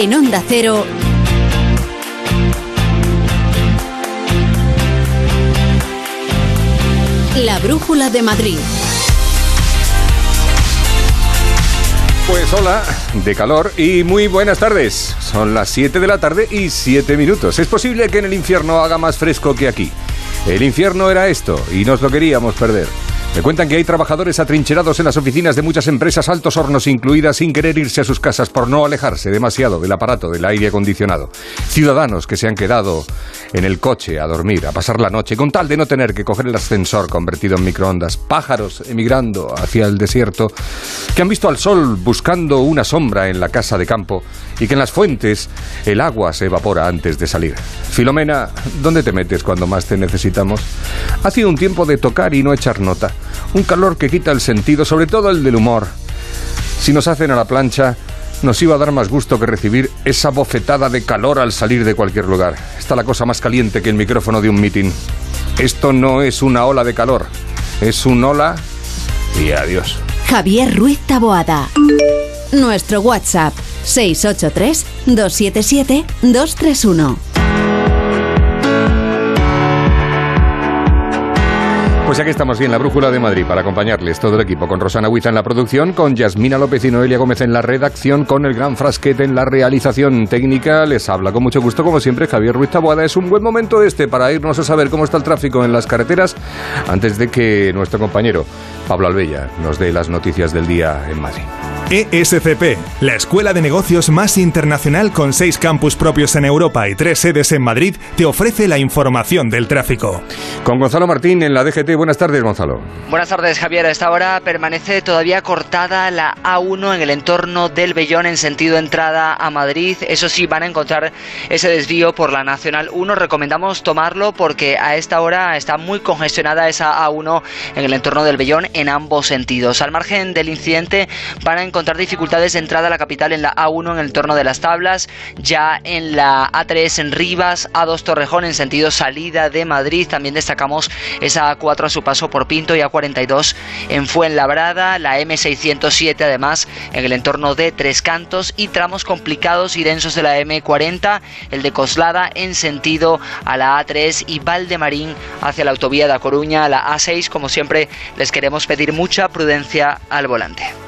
En Onda Cero. La Brújula de Madrid. Pues hola, de calor y muy buenas tardes. Son las 7 de la tarde y 7 minutos. Es posible que en el infierno haga más fresco que aquí. El infierno era esto y nos lo queríamos perder. Me cuentan que hay trabajadores atrincherados en las oficinas de muchas empresas, altos hornos incluidas, sin querer irse a sus casas por no alejarse demasiado del aparato del aire acondicionado. Ciudadanos que se han quedado en el coche a dormir, a pasar la noche, con tal de no tener que coger el ascensor convertido en microondas. Pájaros emigrando hacia el desierto, que han visto al sol buscando una sombra en la casa de campo y que en las fuentes el agua se evapora antes de salir. Filomena, ¿dónde te metes cuando más te necesitamos? Ha sido un tiempo de tocar y no echar nota. Un calor que quita el sentido, sobre todo el del humor. Si nos hacen a la plancha, nos iba a dar más gusto que recibir esa bofetada de calor al salir de cualquier lugar. Está la cosa más caliente que el micrófono de un mitin. Esto no es una ola de calor, es un ola y adiós. Javier Ruiz Taboada. Nuestro WhatsApp 683 277 231. Pues ya que estamos bien, la Brújula de Madrid para acompañarles todo el equipo, con Rosana Huiza en la producción, con Yasmina López y Noelia Gómez en la redacción, con el gran frasquete en la realización técnica. Les habla con mucho gusto, como siempre, Javier Ruiz Taboada. Es un buen momento este para irnos a saber cómo está el tráfico en las carreteras antes de que nuestro compañero Pablo Albella nos dé las noticias del día en Madrid. ESCP, la escuela de negocios más internacional con seis campus propios en Europa y tres sedes en Madrid, te ofrece la información del tráfico. Con Gonzalo Martín en la DGT. Buenas tardes, Gonzalo. Buenas tardes, Javier. A esta hora permanece todavía cortada la A1 en el entorno del Bellón en sentido entrada a Madrid. Eso sí, van a encontrar ese desvío por la Nacional 1. Recomendamos tomarlo porque a esta hora está muy congestionada esa A1 en el entorno del Bellón en ambos sentidos. Al margen del incidente van a encontrar dificultades de entrada a la capital en la A1 en el entorno de las tablas, ya en la A3 en Rivas, A2 Torrejón en sentido salida de Madrid. También destacamos esa A4 a su paso por Pinto y A42 en Fuenlabrada, la M607 además en el entorno de Tres Cantos y tramos complicados y densos de la M40, el de Coslada en sentido a la A3 y Valdemarín hacia la autovía de A Coruña, la A6. Como siempre, les queremos pedir mucha prudencia al volante.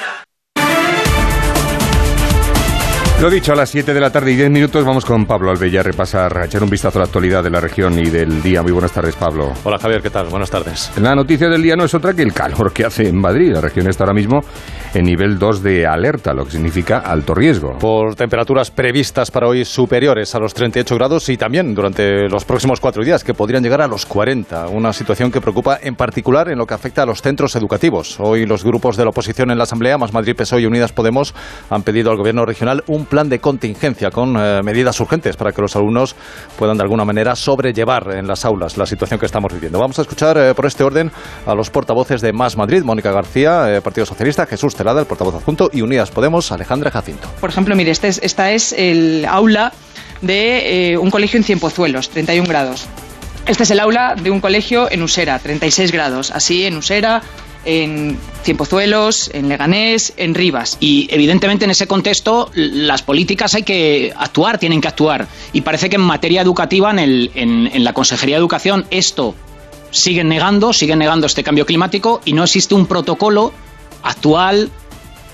Lo dicho, a las 7 de la tarde y 10 minutos vamos con Pablo Albella a repasar, a echar un vistazo a la actualidad de la región y del día. Muy buenas tardes, Pablo. Hola Javier, ¿qué tal? Buenas tardes. La noticia del día no es otra que el calor que hace en Madrid. La región está ahora mismo en nivel 2 de alerta, lo que significa alto riesgo. Por temperaturas previstas para hoy superiores a los 38 grados y también durante los próximos cuatro días que podrían llegar a los 40. Una situación que preocupa en particular en lo que afecta a los centros educativos. Hoy los grupos de la oposición en la Asamblea, Más Madrid, PSOE y Unidas Podemos, han pedido al Gobierno regional un plan de contingencia con eh, medidas urgentes para que los alumnos puedan de alguna manera sobrellevar en las aulas la situación que estamos viviendo. Vamos a escuchar eh, por este orden a los portavoces de Más Madrid, Mónica García, eh, Partido Socialista, Jesús Celada, el portavoz adjunto, y Unidas Podemos, Alejandra Jacinto. Por ejemplo, mire, este es, esta es el aula de un colegio en Cienpozuelos, 31 grados. Este es el aula de un colegio en Usera, 36 grados. Así en Usera, en Cienpozuelos, en Leganés, en Rivas. Y evidentemente en ese contexto las políticas hay que actuar, tienen que actuar. Y parece que en materia educativa, en, el, en la Consejería de Educación, esto siguen negando, siguen negando este cambio climático y no existe un protocolo actual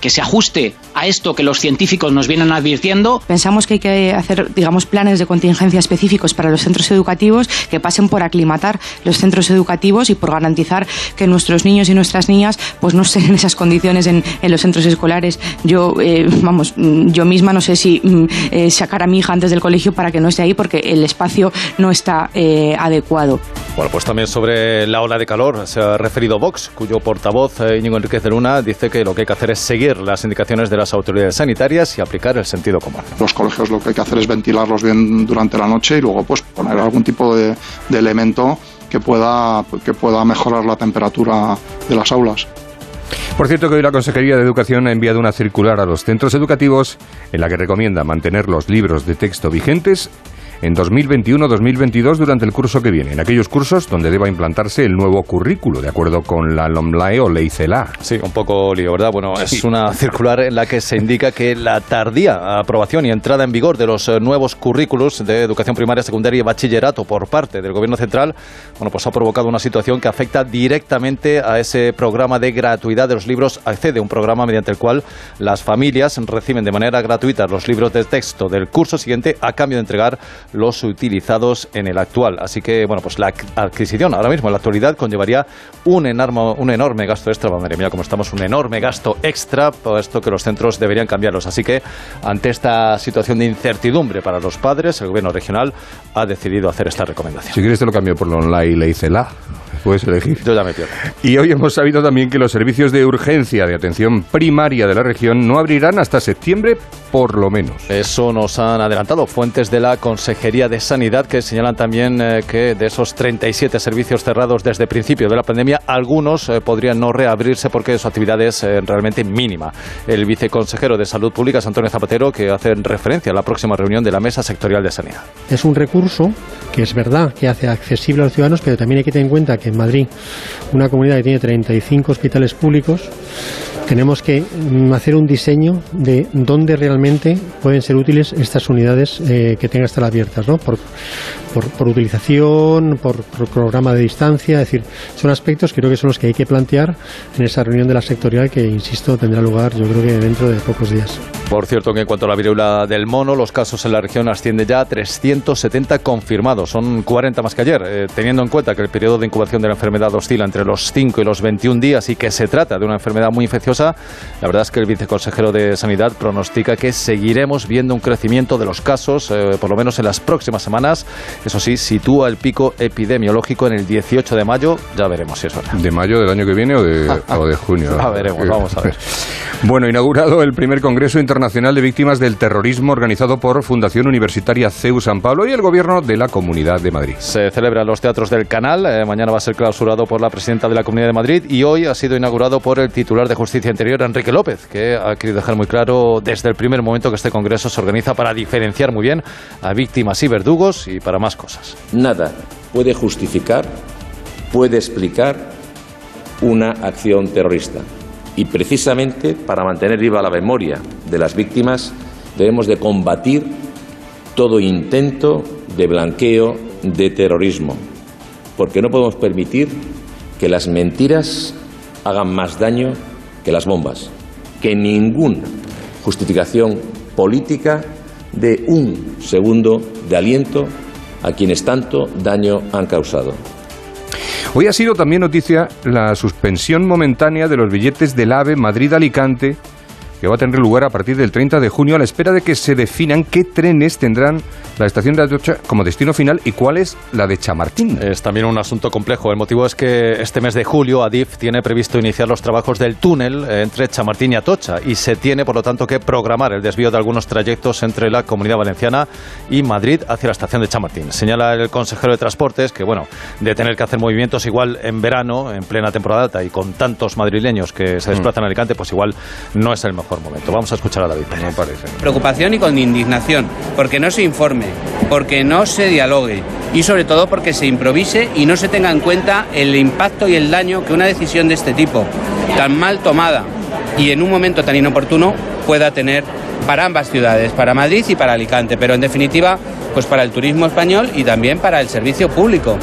que se ajuste a esto que los científicos nos vienen advirtiendo. Pensamos que hay que hacer, digamos, planes de contingencia específicos para los centros educativos que pasen por aclimatar los centros educativos y por garantizar que nuestros niños y nuestras niñas pues no estén en esas condiciones en, en los centros escolares. Yo, eh, vamos, yo misma no sé si eh, sacar a mi hija antes del colegio para que no esté ahí porque el espacio no está eh, adecuado. Bueno, pues también sobre la ola de calor se ha referido Vox, cuyo portavoz Íñigo Enríquez de Luna dice que lo que hay que hacer es seguir las indicaciones de las autoridades sanitarias y aplicar el sentido común. Los colegios lo que hay que hacer es ventilarlos bien durante la noche y luego pues poner algún tipo de, de elemento que pueda, que pueda mejorar la temperatura de las aulas. Por cierto que hoy la Consejería de Educación ha enviado una circular a los centros educativos en la que recomienda mantener los libros de texto vigentes en 2021-2022 durante el curso que viene, en aquellos cursos donde deba implantarse el nuevo currículo, de acuerdo con la LOMLAE o Ley CELA. Sí, un poco lío, ¿verdad? Bueno, es una circular en la que se indica que la tardía aprobación y entrada en vigor de los eh, nuevos currículos de educación primaria, secundaria y bachillerato por parte del Gobierno Central, bueno, pues ha provocado una situación que afecta directamente a ese programa de gratuidad de los libros Accede, un programa mediante el cual las familias reciben de manera gratuita los libros de texto del curso siguiente a cambio de entregar los utilizados en el actual. Así que, bueno, pues la adquisición ahora mismo en la actualidad conllevaría un enorme, un enorme gasto extra. Madre mía, como estamos, un enorme gasto extra, puesto que los centros deberían cambiarlos. Así que, ante esta situación de incertidumbre para los padres, el gobierno regional ha decidido hacer esta recomendación. Si quieres te lo cambio por lo online, le hice la. Puedes elegir. Yo ya me pierdo. Y hoy hemos sabido también que los servicios de urgencia de atención primaria de la región no abrirán hasta septiembre por lo menos. Eso nos han adelantado fuentes de la Consejería de Sanidad que señalan también eh, que de esos 37 servicios cerrados desde el principio de la pandemia, algunos eh, podrían no reabrirse porque su actividad es eh, realmente mínima. El viceconsejero de Salud Pública, Antonio Zapatero, que hace referencia a la próxima reunión de la Mesa Sectorial de Sanidad. Es un recurso que es verdad que hace accesible a los ciudadanos, pero también hay que tener en cuenta que en Madrid, una comunidad que tiene 35 hospitales públicos, tenemos que mm, hacer un diseño de dónde realmente pueden ser útiles estas unidades eh, que tengan estar abiertas, ¿no? Por, por, por utilización, por, por, programa de distancia, es decir, son aspectos que creo que son los que hay que plantear en esa reunión de la sectorial que, insisto, tendrá lugar yo creo que dentro de pocos días. Por cierto, que en cuanto a la viruela del mono, los casos en la región ascienden ya a 370 confirmados, son 40 más que ayer, eh, teniendo en cuenta que el periodo de incubación de la enfermedad oscila entre los 5 y los 21 días y que se trata de una enfermedad muy infecciosa, la verdad es que el viceconsejero de Sanidad pronostica que seguiremos viendo un crecimiento de los casos, eh, por lo menos en las próximas semanas. Eso sí, sitúa el pico epidemiológico en el 18 de mayo. Ya veremos si es verdad. ¿De mayo del año que viene o de, o de junio? Ya veremos, vamos a ver. Bueno, inaugurado el primer Congreso Internacional de Víctimas del Terrorismo organizado por Fundación Universitaria CEU San Pablo y el Gobierno de la Comunidad de Madrid. Se celebra en los teatros del Canal. Eh, mañana va a ser clausurado por la presidenta de la Comunidad de Madrid y hoy ha sido inaugurado por el titular de Justicia Interior, Enrique López, que ha querido dejar muy claro desde el primer momento que este Congreso se organiza para diferenciar muy bien a víctimas y verdugos y para más cosas. Nada puede justificar, puede explicar una acción terrorista. Y precisamente para mantener viva la memoria de las víctimas debemos de combatir todo intento de blanqueo de terrorismo, porque no podemos permitir que las mentiras hagan más daño que las bombas, que ninguna justificación política dé un segundo de aliento a quienes tanto daño han causado. Hoy ha sido también noticia la suspensión momentánea de los billetes del AVE Madrid-Alicante que va a tener lugar a partir del 30 de junio a la espera de que se definan qué trenes tendrán la estación de Atocha como destino final y cuál es la de Chamartín. Es también un asunto complejo. El motivo es que este mes de julio Adif tiene previsto iniciar los trabajos del túnel entre Chamartín y Atocha y se tiene, por lo tanto, que programar el desvío de algunos trayectos entre la Comunidad Valenciana y Madrid hacia la estación de Chamartín. Señala el consejero de Transportes que, bueno, de tener que hacer movimientos igual en verano, en plena temporada alta y con tantos madrileños que se desplazan a Alicante, pues igual no es el mejor momento. Vamos a escuchar a David. No parece. Preocupación y con indignación, porque no se informe, porque no se dialogue y sobre todo porque se improvise y no se tenga en cuenta el impacto y el daño que una decisión de este tipo, tan mal tomada y en un momento tan inoportuno, pueda tener para ambas ciudades, para Madrid y para Alicante, pero en definitiva, pues para el turismo español y también para el servicio público.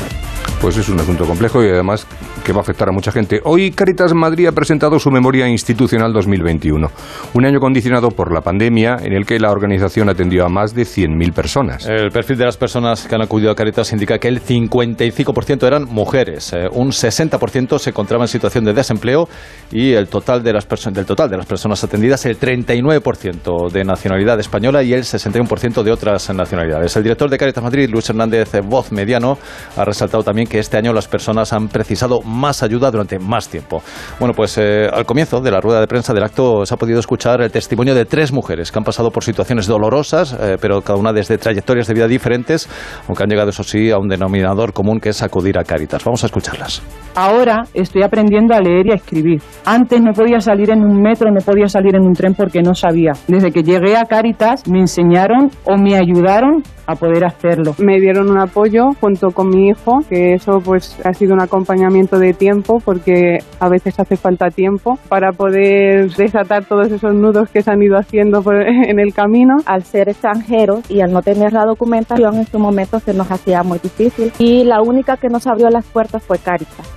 Pues es un asunto complejo y además que va a afectar a mucha gente. Hoy Caritas Madrid ha presentado su memoria institucional 2021, un año condicionado por la pandemia en el que la organización atendió a más de 100.000 personas. El perfil de las personas que han acudido a Caritas indica que el 55% eran mujeres, eh, un 60% se encontraba en situación de desempleo y el total de las del total de las personas atendidas el 39% de nacionalidad española y el 61% de otras nacionalidades. El director de Caritas Madrid, Luis Hernández Voz Mediano, ha resaltado también que este año las personas han precisado más ayuda durante más tiempo. Bueno, pues eh, al comienzo de la rueda de prensa del acto se ha podido escuchar el testimonio de tres mujeres que han pasado por situaciones dolorosas, eh, pero cada una desde trayectorias de vida diferentes, aunque han llegado, eso sí, a un denominador común que es acudir a Caritas. Vamos a escucharlas. Ahora estoy aprendiendo a leer y a escribir. Antes no podía salir en un metro, no podía salir en un tren porque no sabía. Desde que llegué a Caritas me enseñaron o me ayudaron a poder hacerlo. Me dieron un apoyo junto con mi hijo, que eso pues ha sido un acompañamiento de tiempo porque a veces hace falta tiempo para poder desatar todos esos nudos que se han ido haciendo por- en el camino. Al ser extranjeros y al no tener la documentación en su momento se nos hacía muy difícil y la única que nos abrió las puertas fue Caritas.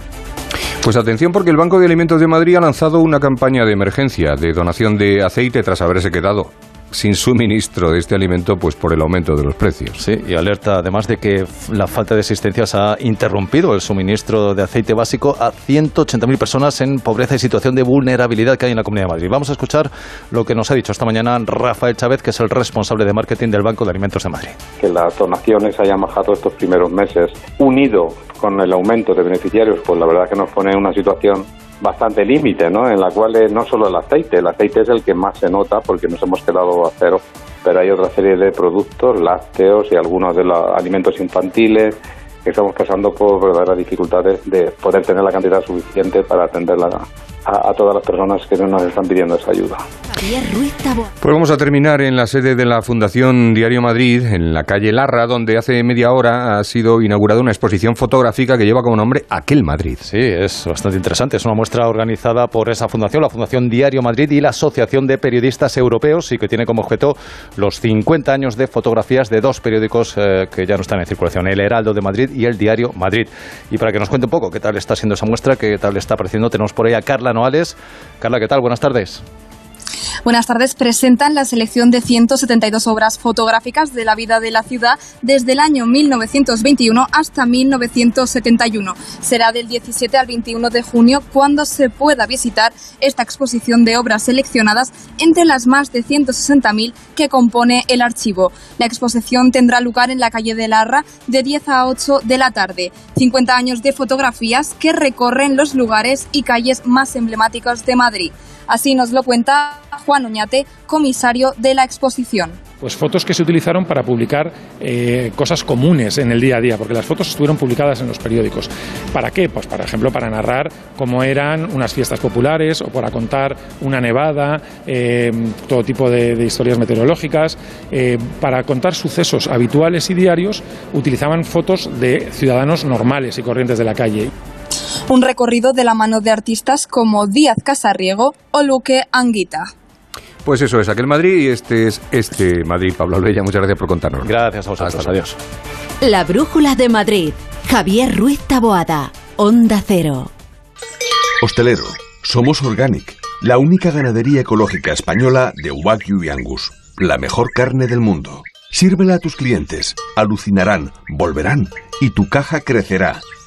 Pues atención porque el Banco de Alimentos de Madrid ha lanzado una campaña de emergencia de donación de aceite tras haberse quedado sin suministro de este alimento pues por el aumento de los precios. Sí, y alerta además de que la falta de asistencias ha interrumpido el suministro de aceite básico a 180.000 personas en pobreza y situación de vulnerabilidad que hay en la Comunidad de Madrid. Vamos a escuchar lo que nos ha dicho esta mañana Rafael Chávez, que es el responsable de marketing del Banco de Alimentos de Madrid. que las donaciones hayan bajado estos primeros meses, unido con el aumento de beneficiarios, pues la verdad que nos pone en una situación bastante límite, ¿no? En la cual no solo el aceite, el aceite es el que más se nota porque nos hemos quedado a cero, pero hay otra serie de productos, lácteos y algunos de los alimentos infantiles que estamos pasando por verdaderas dificultades de poder tener la cantidad suficiente para atender la- a, a todas las personas que nos están pidiendo esa ayuda. Pues vamos a terminar en la sede de la Fundación Diario Madrid, en la calle Larra, donde hace media hora ha sido inaugurada una exposición fotográfica que lleva como nombre Aquel Madrid. Sí, es bastante interesante. Es una muestra organizada por esa fundación, la Fundación Diario Madrid y la Asociación de Periodistas Europeos y que tiene como objeto los 50 años de fotografías de dos periódicos eh, que ya no están en circulación, El Heraldo de Madrid y El Diario Madrid. Y para que nos cuente un poco qué tal está siendo esa muestra, qué tal está apareciendo, tenemos por ahí a Carla Noales. Carla, ¿qué tal? Buenas tardes. Buenas tardes. Presentan la selección de 172 obras fotográficas de la vida de la ciudad desde el año 1921 hasta 1971. Será del 17 al 21 de junio cuando se pueda visitar esta exposición de obras seleccionadas entre las más de 160.000 que compone el archivo. La exposición tendrá lugar en la calle de Larra de 10 a 8 de la tarde. 50 años de fotografías que recorren los lugares y calles más emblemáticos de Madrid. Así nos lo cuenta Juan Oñate, comisario de la exposición. Pues fotos que se utilizaron para publicar eh, cosas comunes en el día a día, porque las fotos estuvieron publicadas en los periódicos. ¿Para qué? Pues, por ejemplo, para narrar cómo eran unas fiestas populares o para contar una nevada, eh, todo tipo de, historias meteorológicas. Eh, para contar sucesos habituales y diarios, utilizaban fotos de ciudadanos normales y corrientes de la calle. Un recorrido de la mano de artistas como Díaz Casarriego o Luque Anguita. Pues eso es Aquel Madrid y este es este Madrid. Pablo Albella, muchas gracias por contarnos. Gracias a vosotros. Hasta adiós. La Brújula de Madrid. Javier Ruiz Taboada. Onda Cero. Hostelero, somos Organic, la única ganadería ecológica española de Wagyu y Angus, la mejor carne del mundo. Sírvela a tus clientes, alucinarán, volverán y tu caja crecerá.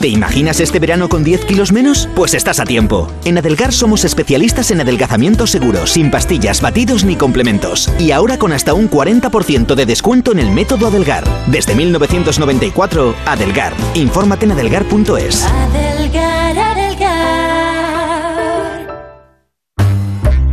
¿Te imaginas este verano con 10 kilos menos? Pues estás a tiempo. En Adelgar somos especialistas en adelgazamiento seguro, sin pastillas, batidos ni complementos. Y ahora con hasta un 40% de descuento en el método Adelgar. Desde 1994, Adelgar. Infórmate en adelgar.es. Adelgar.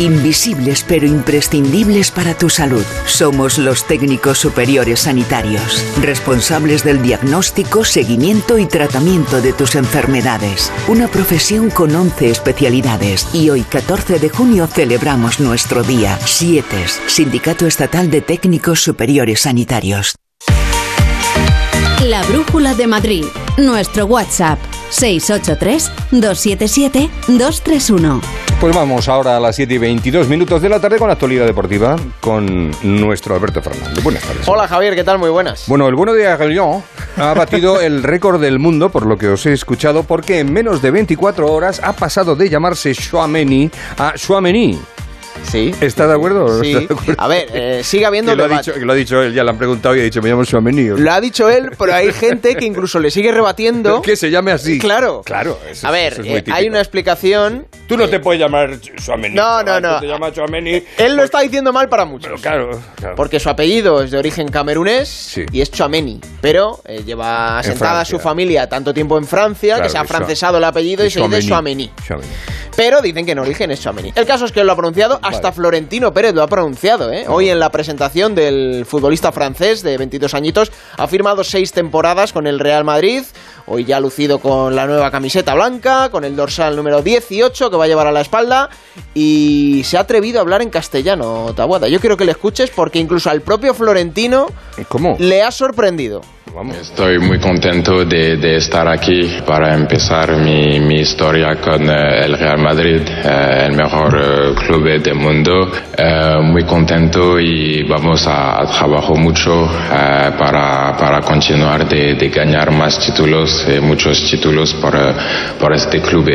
Invisibles pero imprescindibles para tu salud. Somos los técnicos superiores sanitarios, responsables del diagnóstico, seguimiento y tratamiento de tus enfermedades. Una profesión con 11 especialidades y hoy 14 de junio celebramos nuestro día. SIETES, Sindicato Estatal de Técnicos Superiores Sanitarios. La Brújula de Madrid. Nuestro WhatsApp 683-277-231. Pues vamos ahora a las 7 y 22 minutos de la tarde con la actualidad deportiva con nuestro Alberto Fernández. Buenas tardes. Hola Javier, ¿qué tal? Muy buenas. Bueno, el bueno de Aguillon ha batido el récord del mundo, por lo que os he escuchado, porque en menos de 24 horas ha pasado de llamarse Chouameni a Chouameni. Sí. ¿Está de acuerdo? o no Sí. está de acuerdo? A ver, eh, sigue habiendo Que lo, ha dicho, que lo ha dicho él, ya le han preguntado y ha dicho, me llamo Chouameni. Lo ha dicho él, pero hay gente que incluso le sigue rebatiendo. Que se llame así. Claro. Claro. eso- A ver, eso es muy eh, hay una explicación. Tú no te puedes llamar Chouameni. No, no, no. tú Te llamas. Él lo está diciendo mal para muchos. Claro, claro. Porque su apellido es de origen camerunés y es Chouameni. Pero eh, lleva En sentada Francia. su familia tanto tiempo en Francia Claro, que se ha francesado el apellido y, se dice. Chouameni. Pero dicen que en origen es Chouameni. El caso es que él lo ha pronunciado, hasta Florentino Pérez lo ha pronunciado. ¿eh? Hoy en la presentación del futbolista francés de 22 añitos ha firmado seis temporadas con el Real Madrid. Hoy ya ha lucido con la nueva camiseta blanca, con el dorsal número 18 que va a llevar a la espalda. Y se ha atrevido a hablar en castellano, Tabuada. Yo quiero que le escuches porque incluso al propio Florentino ¿Cómo? le ha sorprendido. Estoy muy contento de, estar aquí para empezar mi, historia con eh, el Real Madrid, eh, el mejor eh, club del mundo. Muy contento y vamos a, trabajar mucho para, para continuar de, ganar más títulos, muchos títulos por, por este club.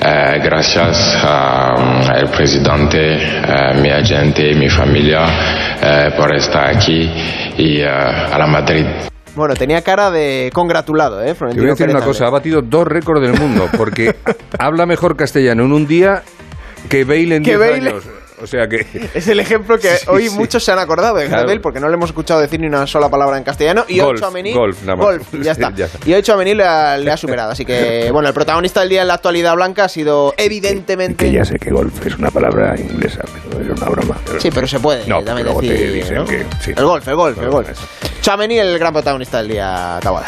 Gracias al presidente, eh, mi agente, mi familia por estar aquí y a la Madrid. Bueno, tenía cara de congratulado, ¿eh? Te Florentino voy a decir Pérez una también. cosa, ha batido dos récords del mundo, porque habla mejor castellano en un día que Bale en Que 10 Bale- años. O sea que... Es el ejemplo que Sí, hoy sí. muchos se han acordado de Claro. Gradel porque no le hemos escuchado decir ni una sola palabra en castellano. Y Golf, Tchouaméni- golf, nada más. golf, ya está. Ya está. Y hoy Chouameni le ha, le ha superado. Así que, bueno, el protagonista del día en la actualidad blanca ha sido evidentemente. Que ya sé que golf es una palabra inglesa, pero es una broma. Sí, pero se puede No, también luego te decir. dicen ¿no? que sí. El golf, el golf, el golf. Chouameni, el gran protagonista del día, Tabada.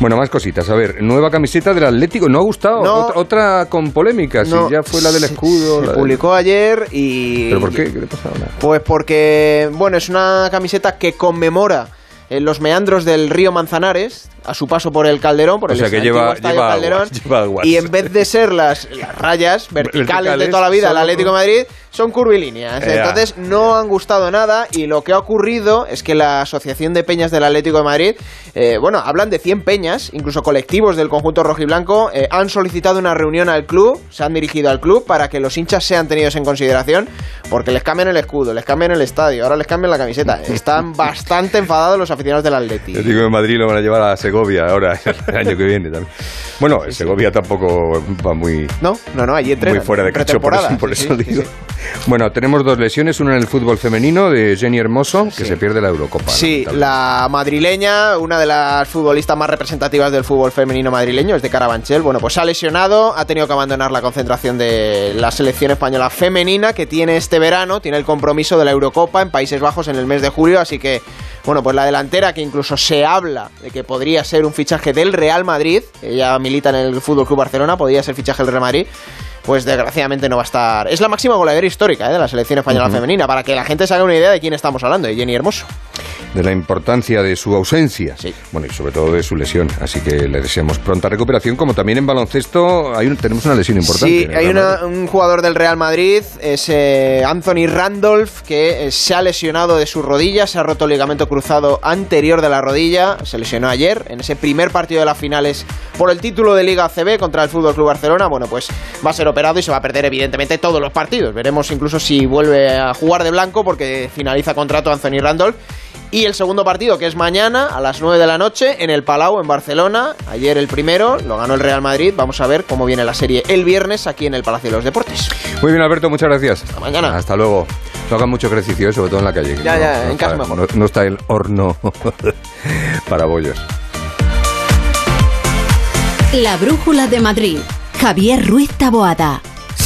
Bueno, más cositas. A ver, nueva camiseta del Atlético. ¿No ha gustado? No. Otra, otra con polémica. Si ya fue la del escudo. Se del- publicó ayer y. ¿Pero por qué? ¿Qué le pasa ahora? Pues porque, bueno, es una camiseta que conmemora eh, los meandros del río Manzanares a su paso por el Calderón, por O el sea que lleva- lleva Calderón. aguas, lleva aguas. Y en vez de ser las, las rayas verticales, de toda la vida del Atlético de Madrid, son curvilíneas. Ea. Entonces no han gustado nada y lo que ha ocurrido es que la Asociación de Peñas del Atlético de Madrid, eh, bueno, hablan de 100 peñas, incluso colectivos del conjunto rojiblanco, eh, han solicitado una reunión al club, se han dirigido al club para que los hinchas sean tenidos en consideración, porque les cambian el escudo, les cambian el estadio, ahora les cambian la camiseta. Están bastante enfadados los aficionados del Atlético. El Atlético de Madrid lo van a llevar a Segovia ahora, el año que viene también. Bueno, el Segovia tampoco va muy, No, no, no, allí entrenan. muy fuera de cacho, por eso, por sí, eso sí, digo. sí. Bueno, tenemos dos lesiones, una en el fútbol femenino de Jenny Hermoso, que se pierde la Eurocopa. Sí, la madrileña, una de las futbolistas más representativas del fútbol femenino madrileño, es de Carabanchel. Bueno, pues ha lesionado, ha tenido que abandonar la concentración de la selección española femenina que tiene este verano, tiene el compromiso de la Eurocopa en Países Bajos en el mes de julio, así que, bueno, pues la delantera que incluso se habla de que podría ser un fichaje del Real Madrid, ella milita en el Fútbol Club Barcelona, podría ser fichaje del Real Madrid. Pues desgraciadamente no va a estar. Es la máxima goleadora histórica ¿eh? de la selección española femenina, para que la gente se haga una idea de quién estamos hablando, de Jenny Hermoso. de la importancia de su ausencia. Bueno, y sobre todo de su lesión. Así que le deseamos pronta recuperación, como también en baloncesto hay un- tenemos una lesión importante. Sí, hay una- un jugador del Real Madrid, es eh, Anthony Randolph, que eh, se ha lesionado de su rodilla, se ha roto el ligamento cruzado anterior de la rodilla, se lesionó ayer en ese primer partido de las finales por el título de Liga ACB contra el Fútbol Club Barcelona. Bueno, pues va a ser operado y se va a perder evidentemente todos los partidos. Veremos incluso si vuelve a jugar de blanco porque finaliza contrato Anthony Randolph. Y el segundo partido, que es mañana a las 9 de la noche en el Palau, en Barcelona. Ayer el primero, lo ganó el Real Madrid. Vamos a ver cómo viene la serie el viernes aquí en el Palacio de los Deportes. Muy bien, Alberto, muchas gracias. Hasta mañana. Hasta luego. No hagan mucho ejercicio, eh, sobre todo en la calle. Ya, no- ya, no en casa mejor. No, no está el horno para bollos. La Brújula de Madrid. Javier Ruiz Taboada.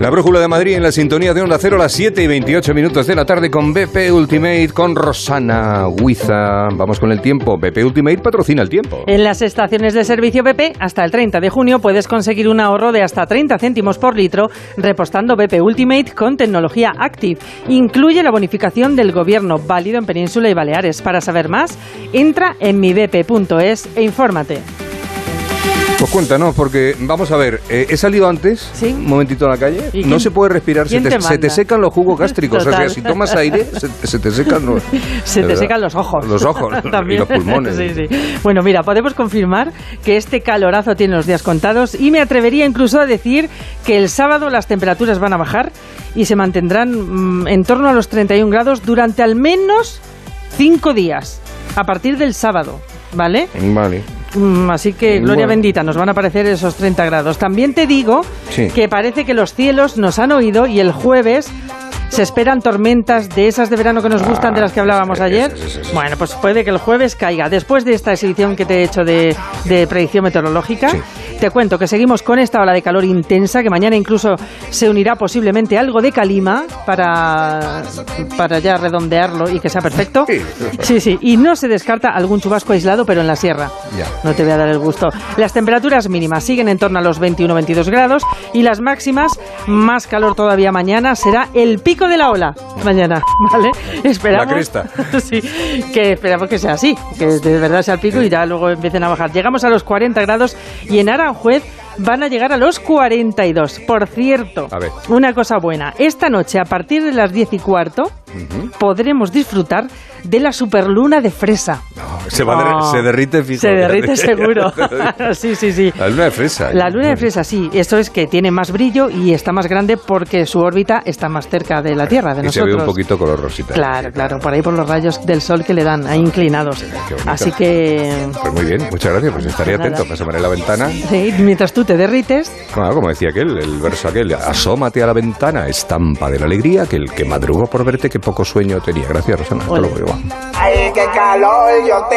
La Brújula de Madrid en la sintonía de Onda Cero a las 7 y 28 minutos de la tarde con BP Ultimate, con Rosana Huiza. Vamos con el tiempo. BP Ultimate patrocina el tiempo. En las estaciones de servicio BP, hasta el 30 de junio puedes conseguir un ahorro de hasta 30 céntimos por litro repostando BP Ultimate con tecnología Active. Incluye la bonificación del gobierno válido en Península y Baleares. Para saber más, entra en mibp.es e infórmate. Pues cuéntanos, porque vamos a ver, eh, he salido antes, un momentito a la calle, ¿Y no quién- se puede respirar, se te, te se te manda? secan los jugos gástricos, o sea, si tomas aire, se, se te secan los... Se te secan los ojos. Los ojos y los pulmones. Sí, sí. Bueno, mira, podemos confirmar que este calorazo tiene los días contados y me atrevería incluso a decir que el sábado las temperaturas van a bajar y se mantendrán mm, en torno a los 31 grados durante al menos 5 días, a partir del sábado, ¿vale? Vale. Mm, Así que, gloria Bueno. bendita, nos van a aparecer esos 30 grados. También te digo Sí. que parece que los cielos nos han oído y el jueves se esperan tormentas de esas de verano que nos gustan, de las que hablábamos ayer. Bueno, pues puede que el jueves caiga. Después de esta exhibición que te he hecho de, de predicción meteorológica, te cuento que seguimos con esta ola de calor intensa, que mañana incluso se unirá posiblemente algo de calima para, para ya redondearlo y que sea perfecto. Sí, sí, y no se descarta algún chubasco aislado, pero en la sierra. No te voy a dar el gusto. Las temperaturas mínimas siguen en torno a los 21-22 grados y las máximas, más calor todavía mañana, será el pico de la ola mañana, ¿vale? Esperamos. La cresta. sí, que esperamos que sea así, que de verdad sea el pico y ya luego empiecen a bajar. Llegamos a los 40 grados y en Aranjuez van a llegar a los 42. Por cierto, A ver. una cosa buena, esta noche a partir de las 10 y cuarto podremos disfrutar de la superluna de fresa. Se, va a Oh. se derrite fijo. Se derrite seguro. sí, sí, sí. La luna de fresa. La luna de fresa, sí. Esto es que tiene más brillo y está más grande porque su órbita está más cerca de la Tierra, de Y se ve un poquito color rosita. Claro, claro, por ahí por los rayos del sol que le dan, ahí inclinados. Así que, Pues muy bien, muchas gracias. Pues estaré Nada. atento, pasándome la ventana. sí, mientras tú te derrites, Claro, como decía aquel, el verso aquel, asómate a la ventana, estampa de la alegría, que el que madrugó por verte, que poco sueño tenía. Gracias, Rosana. Hasta luego. Ay, qué calor yo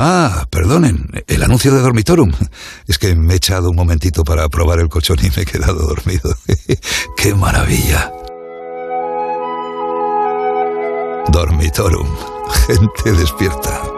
Ah, perdonen, el anuncio de Dormitorum. Es que me he echado un momentito para probar el colchón y me he quedado dormido. ¡Qué maravilla! Dormitorum. Gente despierta.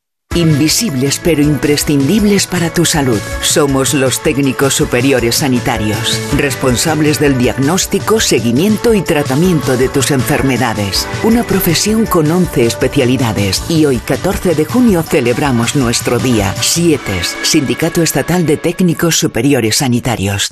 Invisibles pero imprescindibles para tu salud. Somos los técnicos superiores sanitarios, responsables del diagnóstico, seguimiento y tratamiento de tus enfermedades. Una profesión con 11 especialidades y hoy 14 de junio celebramos nuestro día. SIETES, Sindicato Estatal de Técnicos Superiores Sanitarios.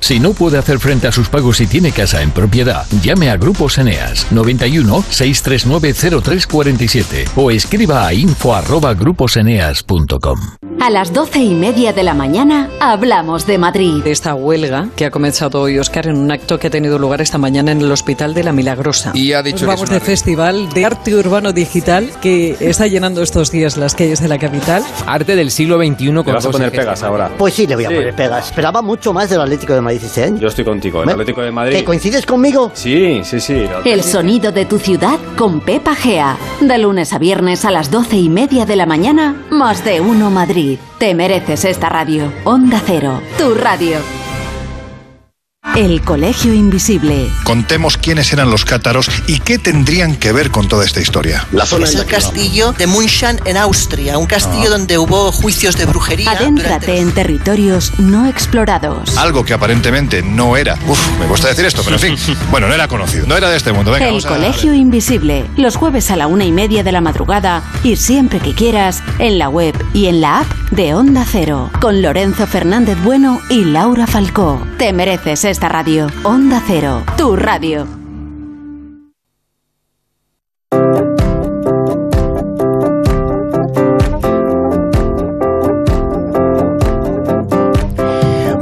Si no puede hacer frente a sus pagos y tiene casa en propiedad, llame a Grupos Eneas 91 639 0347 o escriba a info@gruposeneas.com. A las doce y media de la mañana hablamos de Madrid. Esta huelga que ha comenzado hoy Oscar en un acto que ha tenido lugar esta mañana en el Hospital de la Milagrosa. Y ha dicho Nos vamos de festival de arte urbano digital que está llenando estos días las calles de la capital. Arte del siglo XXI con vas a poner pegas ahora. Pues sí, le voy a Sí. poner pegas. Esperaba mucho más del Atlético de Madrid este año. Yo estoy contigo, el ¿Me- Atlético de Madrid. ¿Te coincides conmigo? Sí, sí, sí. El sonido de tu ciudad con Pepa Gea. De lunes a viernes a las doce y media de la mañana, más de uno Madrid. Te mereces esta radio. Onda Cero, tu radio. El Colegio Invisible. Contemos quiénes eran los cátaros y qué tendrían que ver con toda esta historia. es el castillo de Munchen en Austria, un castillo Ah. donde hubo juicios de brujería. Adéntrate en territorios no explorados. Algo que aparentemente no era. Uf, me cuesta decir esto, pero en fin. Bueno, no era conocido. No era de este mundo. Venga, El vamos a- Colegio Invisible, los jueves a la una y media de la madrugada y siempre que quieras en la web y en la app de Onda Cero, con Lorenzo Fernández Bueno y Laura Falcó. Te mereces esta radio. Onda Cero, tu radio.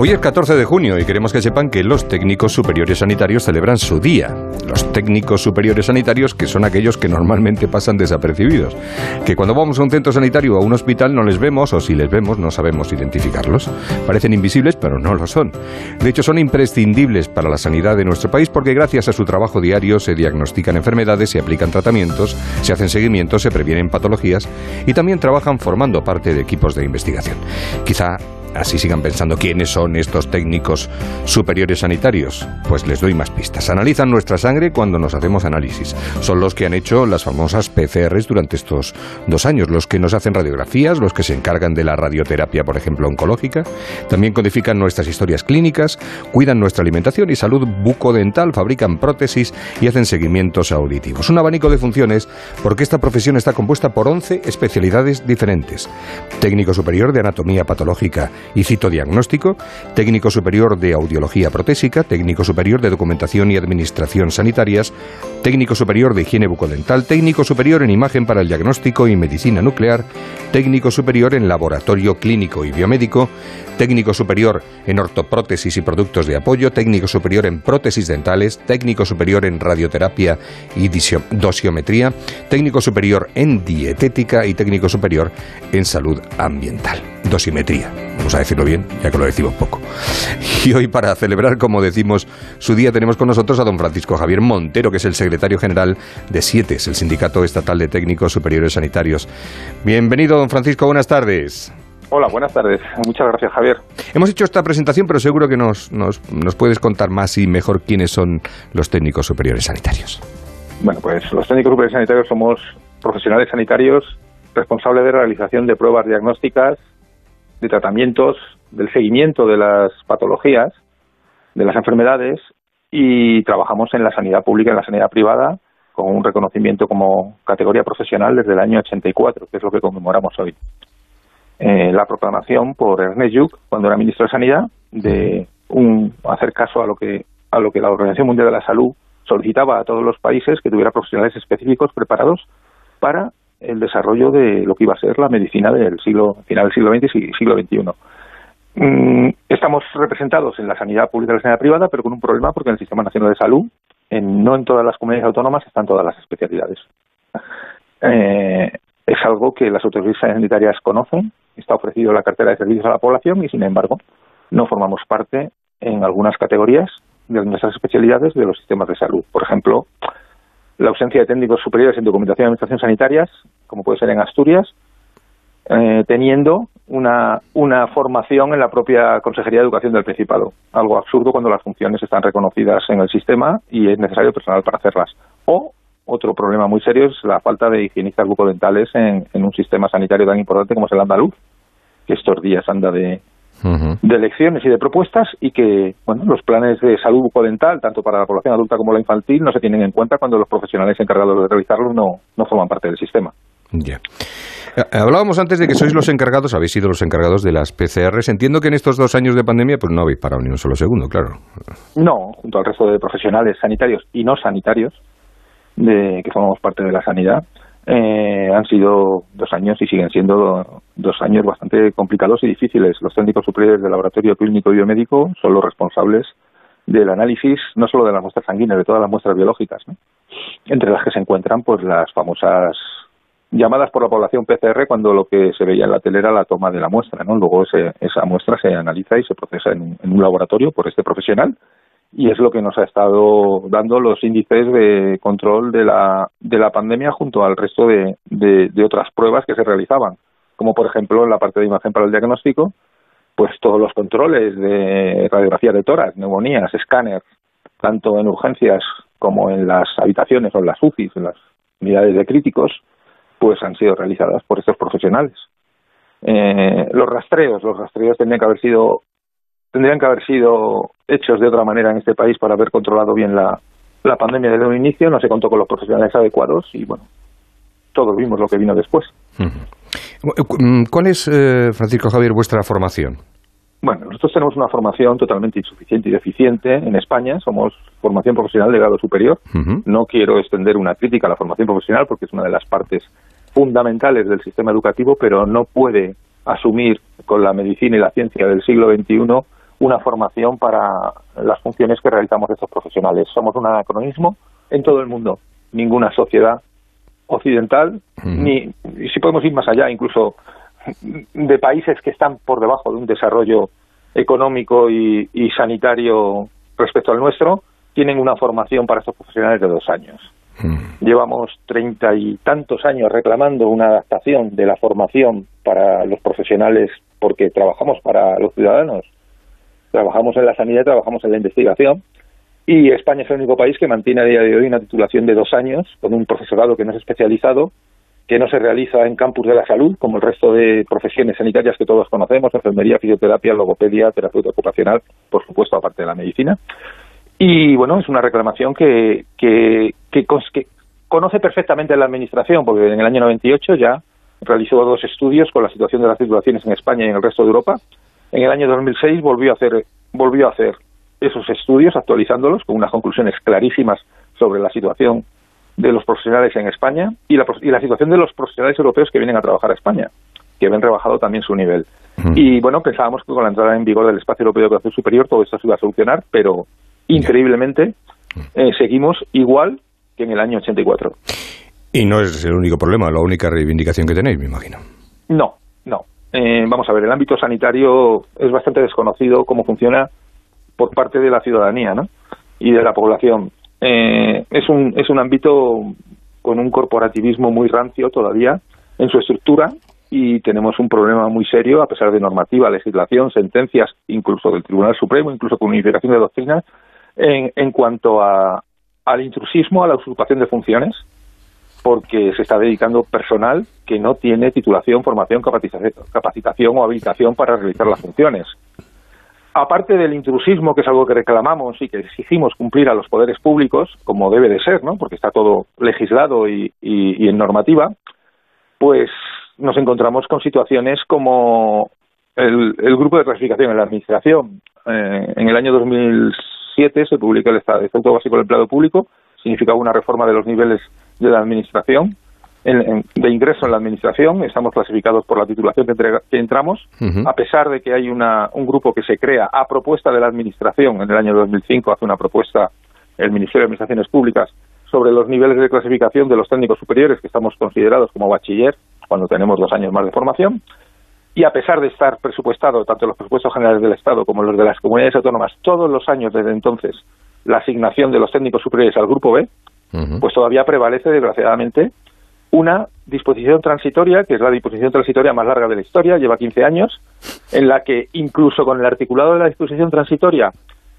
Hoy es 14 de junio y queremos que sepan que los técnicos superiores sanitarios celebran su día. Los técnicos superiores sanitarios que son aquellos que normalmente pasan desapercibidos. Que cuando vamos a un centro sanitario o a un hospital no les vemos o si les vemos no sabemos identificarlos. Parecen invisibles pero no lo son. De hecho son imprescindibles para la sanidad de nuestro país porque gracias a su trabajo diario se diagnostican enfermedades, se aplican tratamientos, se hacen seguimientos, se previenen patologías y también trabajan formando parte de equipos de investigación. Quizá Así sigan pensando quiénes son estos técnicos superiores sanitarios. Pues les doy más pistas. Analizan nuestra sangre cuando nos hacemos análisis. Son los que han hecho las famosas PCRs durante estos dos años, los que nos hacen radiografías, los que se encargan de la radioterapia, por ejemplo, oncológica. También codifican nuestras historias clínicas, cuidan nuestra alimentación y salud bucodental, fabrican prótesis y hacen seguimientos auditivos. Un abanico de funciones porque esta profesión está compuesta por 11 especialidades diferentes. Técnico superior de anatomía patológica y citodiagnóstico, técnico superior de audiología protésica, técnico superior de documentación y administración sanitarias, técnico superior de higiene bucodental, técnico superior en imagen para el diagnóstico y medicina nuclear, técnico superior en laboratorio clínico y biomédico, técnico superior en ortoprótesis y productos de apoyo, técnico superior en prótesis dentales, técnico superior en radioterapia y dosiometría, técnico superior en dietética y técnico superior en salud ambiental. Dosimetría, vamos a decirlo bien, ya que lo decimos poco. Y hoy para celebrar, como decimos, su día tenemos con nosotros a don Francisco Javier Montero, que es el secretario general de SIETES, el Sindicato Estatal de Técnicos Superiores Sanitarios. Bienvenido, don Francisco, buenas tardes. Hola, buenas tardes. Muchas gracias, Javier. Hemos hecho esta presentación, pero seguro que nos, nos, nos puedes contar más y mejor quiénes son los técnicos superiores sanitarios. Bueno, pues los técnicos superiores sanitarios somos profesionales sanitarios responsables de realización de pruebas diagnósticas, de tratamientos, del seguimiento de las patologías, de las enfermedades y trabajamos en la sanidad pública y en la sanidad privada con un reconocimiento como categoría profesional desde el año 84, que es lo que conmemoramos hoy. Eh, la proclamación por Ernest Lluch, cuando era ministro de Sanidad, de un, hacer caso a lo que a lo que la Organización Mundial de la Salud solicitaba a todos los países que tuviera profesionales específicos preparados para el desarrollo de lo que iba a ser la medicina del siglo final del siglo XX y siglo XXI. Mm, estamos representados en la sanidad pública y la sanidad privada, pero con un problema porque en el Sistema Nacional de Salud, en, no en todas las comunidades autónomas están todas las especialidades. Eh, es algo que las autoridades sanitarias conocen, está ofrecido la cartera de servicios a la población y, sin embargo, no formamos parte en algunas categorías de nuestras especialidades de los sistemas de salud. Por ejemplo, la ausencia de técnicos superiores en documentación y administración sanitarias, como puede ser en Asturias, eh, teniendo una, una formación en la propia Consejería de Educación del Principado. Algo absurdo cuando las funciones están reconocidas en el sistema y es necesario personal para hacerlas. O otro problema muy serio es la falta de higienistas bucodentales en, en un sistema sanitario tan importante como es el andaluz, que estos días anda de, de elecciones y de propuestas y que bueno los planes de salud bucodental tanto para la población adulta como la infantil no se tienen en cuenta cuando los profesionales encargados de realizarlos no, no forman parte del sistema. Ya. Eh, Hablábamos antes de que sois los encargados, habéis sido los encargados de las PCRs. Entiendo que en estos dos años de pandemia pues no habéis parado ni un solo segundo, claro. No, junto al resto de profesionales sanitarios y no sanitarios de que formamos parte de la sanidad, eh, han sido dos años y siguen siendo dos años bastante complicados y difíciles. Los técnicos superiores del laboratorio clínico y biomédico son los responsables del análisis no solo de las muestras sanguíneas, de todas las muestras biológicas, entre las que se encuentran pues las famosas llamadas por la población PCR cuando lo que se veía en la tele era la toma de la muestra, ¿no? Luego ese, esa muestra se analiza y se procesa en, un- en un laboratorio por este profesional y es lo que nos ha estado dando los índices de control de la, de la pandemia junto al resto de, de, de otras pruebas que se realizaban, como por ejemplo en la parte de imagen para el diagnóstico, pues todos los controles de radiografía de tórax, neumonías, escáneres, tanto en urgencias como en las habitaciones o en las UCIs, en las unidades de críticos, pues han sido realizadas por estos profesionales. Eh, los rastreos, los rastreos tendrían que haber sido tendrían que haber sido hechos de otra manera en este país para haber controlado bien la pandemia desde un inicio, no se contó con los profesionales adecuados y bueno, todos vimos lo que vino después. Mm, ¿Cuál es, eh, Francisco Javier, vuestra formación? Bueno, nosotros tenemos una formación totalmente insuficiente y deficiente en España. Somos formación profesional de grado superior. No quiero extender una crítica a la formación profesional porque es una de las partes fundamentales del sistema educativo, pero no puede asumir con la medicina y la ciencia del siglo XXI una formación para las funciones que realizamos estos profesionales. Somos un anacronismo en todo el mundo. Ninguna sociedad occidental, ni si podemos ir más allá, incluso de países que están por debajo de un desarrollo económico y, y sanitario respecto al nuestro, tienen una formación para estos profesionales de dos años. Llevamos treinta y tantos años reclamando una adaptación de la formación para los profesionales porque trabajamos para los ciudadanos, trabajamos en la sanidad, trabajamos en la investigación y España es el único país que mantiene a día de hoy una titulación de dos años con un profesorado que no es especializado, que no se realiza en campus de la salud, como el resto de profesiones sanitarias que todos conocemos, enfermería, fisioterapia, logopedia, terapeuta ocupacional, por supuesto, aparte de la medicina. Y bueno, es una reclamación que, que, que, conoce perfectamente la Administración, porque en el año 98 ya realizó dos estudios con la situación de las titulaciones en España y en el resto de Europa. En el año 2006 volvió a hacer, volvió a hacer esos estudios, actualizándolos con unas conclusiones clarísimas sobre la situación de los profesionales en España y la, y la situación de los profesionales europeos que vienen a trabajar a España, que ven rebajado también su nivel. Y bueno, pensábamos que con la entrada en vigor del Espacio Europeo de Educación Superior todo esto se iba a solucionar, pero increíblemente eh, seguimos igual que en el año 84. Y no es el único problema, la única reivindicación que tenéis, me imagino. No, no. Eh, vamos a ver, el ámbito sanitario es bastante desconocido cómo funciona por parte de la ciudadanía ¿no? y de la población. Eh, es, un, es un ámbito con un corporativismo muy rancio todavía en su estructura y tenemos un problema muy serio, a pesar de normativa, legislación, sentencias, incluso del Tribunal Supremo, incluso con unificación de doctrinas, en, en cuanto a, al intrusismo, a la usurpación de funciones, porque se está dedicando personal que no tiene titulación, formación, capacitación, capacitación o habilitación para realizar las funciones. Aparte del intrusismo, que es algo que reclamamos y que exigimos cumplir a los poderes públicos, como debe de ser, ¿no? porque está todo legislado y, en normativa, pues nos encontramos con situaciones como el, grupo de clasificación en la Administración. Eh, en el año 2007 se publicó el Estatuto Básico del Empleado Público, significaba una reforma de los niveles de la Administración, de ingreso en la administración, estamos clasificados por la titulación que, entramos, a pesar de que hay una, un grupo que se crea a propuesta de la administración, en el año 2005 hace una propuesta el Ministerio de Administraciones Públicas sobre los niveles de clasificación de los técnicos superiores que estamos considerados como bachiller cuando tenemos dos años más de formación. Y a pesar de estar presupuestado tanto los presupuestos generales del Estado como los de las comunidades autónomas todos los años desde entonces la asignación de los técnicos superiores al grupo B, pues todavía prevalece desgraciadamente una disposición transitoria, que es la disposición transitoria más larga de la historia, lleva 15 años, en la que incluso con el articulado de la disposición transitoria,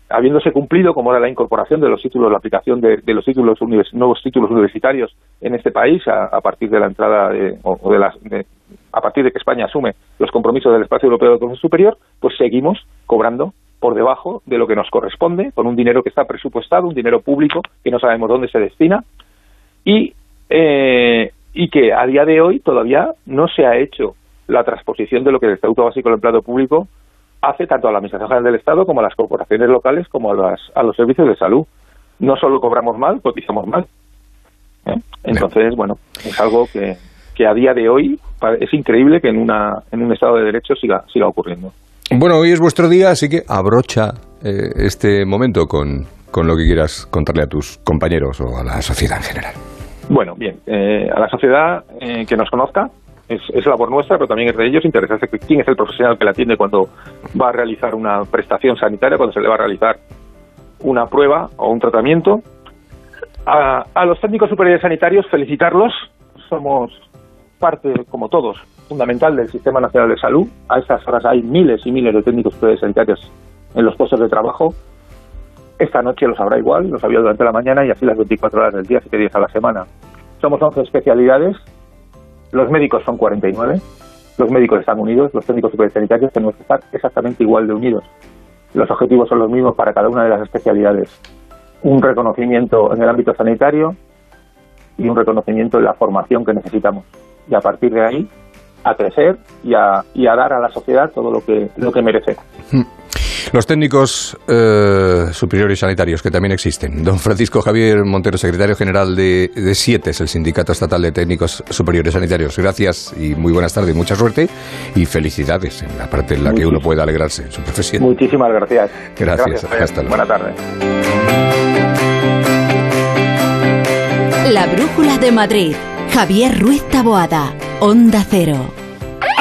habiéndose cumplido, como era la incorporación de los títulos, la aplicación de, los títulos nuevos títulos universitarios en este país a, partir de la entrada o, de las a partir de que España asume los compromisos del espacio europeo de educación superior, pues seguimos cobrando por debajo de lo que nos corresponde, con un dinero que está presupuestado, un dinero público que no sabemos dónde se destina y eh, y que a día de hoy todavía no se ha hecho la transposición de lo que el Estatuto Básico del Empleado Público hace tanto a la Administración General del Estado como a las corporaciones locales como a, las, a los servicios de salud. No solo cobramos mal, cotizamos mal. ¿eh? Entonces, bueno, es algo que, que a día de hoy es increíble que en, una, en un Estado de Derecho siga, siga ocurriendo. Bueno, hoy es vuestro día, así que abrocha eh, este momento con, con lo que quieras contarle a tus compañeros o a la sociedad en general. Bueno, bien, eh, a la sociedad eh, que nos conozca, es, es, labor nuestra, pero también es de ellos interesarse quién es el profesional que la atiende cuando va a realizar una prestación sanitaria, cuando se le va a realizar una prueba o un tratamiento. A, a los técnicos superiores sanitarios, felicitarlos. Somos parte, como todos, fundamental del Sistema Nacional de Salud. A estas horas hay miles y miles de técnicos superiores sanitarios en los puestos de trabajo esta noche lo sabrá igual, lo sabía durante la mañana y así las 24 horas del día, 7 días a la semana. Somos 11 especialidades, los médicos son 49, los médicos están unidos, los técnicos supersanitarios tenemos que estar exactamente igual de unidos. Los objetivos son los mismos para cada una de las especialidades. Un reconocimiento en el ámbito sanitario y un reconocimiento en la formación que necesitamos. Y a partir de ahí, a crecer y a, y a dar a la sociedad todo lo que, lo que merece. Hmm. Los técnicos eh, superiores sanitarios que también existen. Don Francisco Javier Montero, secretario general de, de SIETES, el Sindicato Estatal de Técnicos Superiores Sanitarios. Gracias y muy buenas tardes, mucha suerte y felicidades en la parte en la que uno pueda alegrarse en su profesión. Muchísimas gracias. Gracias. hasta luego. Buenas tardes. La Brújula de Madrid. Javier Ruiz Taboada. Onda Cero.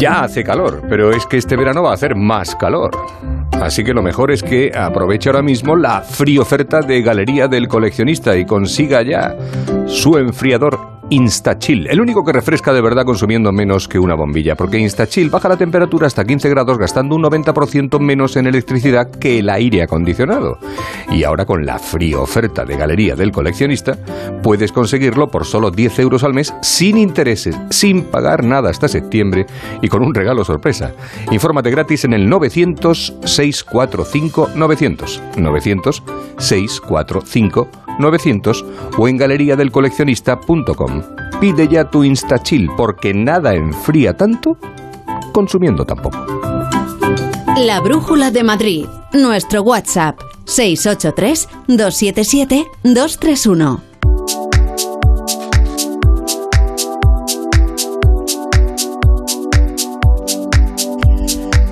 Ya hace calor, pero es que este verano va a hacer más calor. Así que lo mejor es que aproveche ahora mismo la frío oferta de Galería del Coleccionista y consiga ya su enfriador InstaChill, el único que refresca de verdad consumiendo menos que una bombilla, porque InstaChill baja la temperatura hasta 15 grados gastando un 90% menos en electricidad que el aire acondicionado. Y ahora con la fría oferta de Galería del Coleccionista, puedes conseguirlo por solo 10 euros al mes, sin intereses, sin pagar nada hasta septiembre y con un regalo sorpresa. Infórmate gratis en el 900 645 900 900 645 900 o en galeriadelcoleccionista.com. Pide ya tu InstaChill porque nada enfría tanto consumiendo tampoco. La Brújula de Madrid. Nuestro WhatsApp 683 277 231.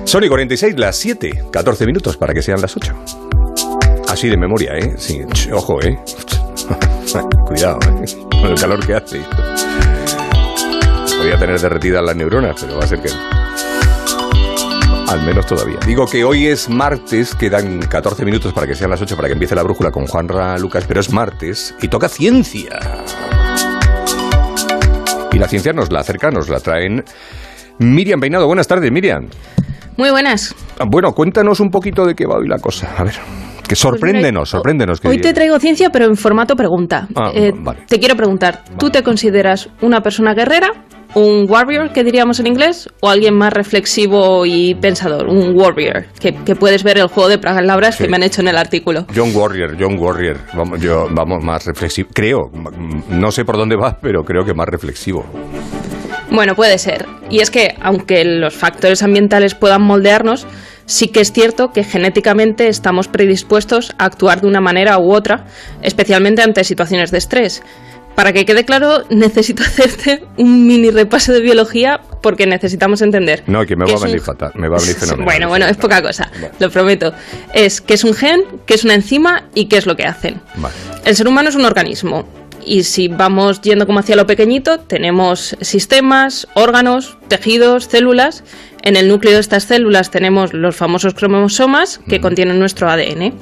Sony 46, las 7, 14 minutos para que sean las 8. Así de memoria, ¿eh? Sí, ojo, ¿eh? Cuidado, ¿eh? Con el calor que hace. Podría tener derretidas las neuronas, pero va a ser que. Al menos todavía. Digo que hoy es martes, quedan 14 minutos para que sean las 8 para que empiece la brújula con Juanra Lucas, pero es martes y toca ciencia. Y la ciencia nos la acerca, nos la traen Miriam Peinado. Buenas tardes, Miriam. Muy buenas. Ah, Bueno, cuéntanos un poquito de qué va hoy la cosa. A ver, que sorpréndenos, sorpréndenos. que Hoy te traigo ciencia, pero en formato pregunta. Ah, Eh, vale. Te quiero preguntar, ¿tú te consideras una persona guerrera, un warrior, que diríamos en inglés, o alguien más reflexivo y pensador, un warrior, que, que puedes ver el juego de palabras que me han hecho en el artículo? John Warrior, John Warrior. Vamos, yo, vamos más reflexivo. Creo, no sé por dónde va, pero creo que más reflexivo. Bueno, puede ser. Y es que, aunque los factores ambientales puedan moldearnos, sí que es cierto que genéticamente estamos predispuestos a actuar de una manera u otra, especialmente ante situaciones de estrés. Para que quede claro, necesito hacerte un mini repaso de biología porque necesitamos entender. No, que me va a un- venir fatal, me va a venir fenomenal. Bueno, bueno, es poca cosa, lo prometo. Es que es un gen, que es una enzima y qué es lo que hacen. Vale. El ser humano es un organismo y si vamos yendo como hacia lo pequeñito, tenemos sistemas, órganos, tejidos, células. En el núcleo de estas células tenemos los famosos cromosomas que contienen nuestro ADN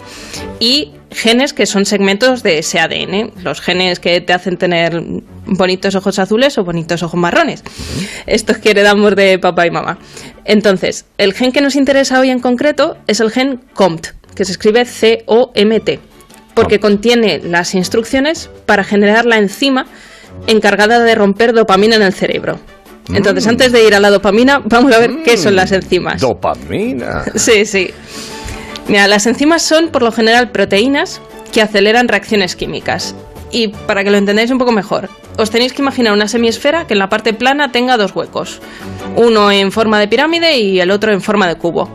y genes que son segmentos de ese ADN, los genes que te hacen tener bonitos ojos azules o bonitos ojos marrones. Estos que heredamos de papá y mamá. Entonces, el gen que nos interesa hoy en concreto es el gen COMT, que se escribe C-O-M-T porque contiene las instrucciones para generar la enzima encargada de romper dopamina en el cerebro. Entonces, Mm. antes de ir a la dopamina, vamos a ver qué son las enzimas. Dopamina. Sí, sí. Mira, las enzimas son por lo general proteínas que aceleran reacciones químicas. Y para que lo entendáis un poco mejor, os tenéis que imaginar una semiesfera que en la parte plana tenga dos huecos, uno en forma de pirámide y el otro en forma de cubo.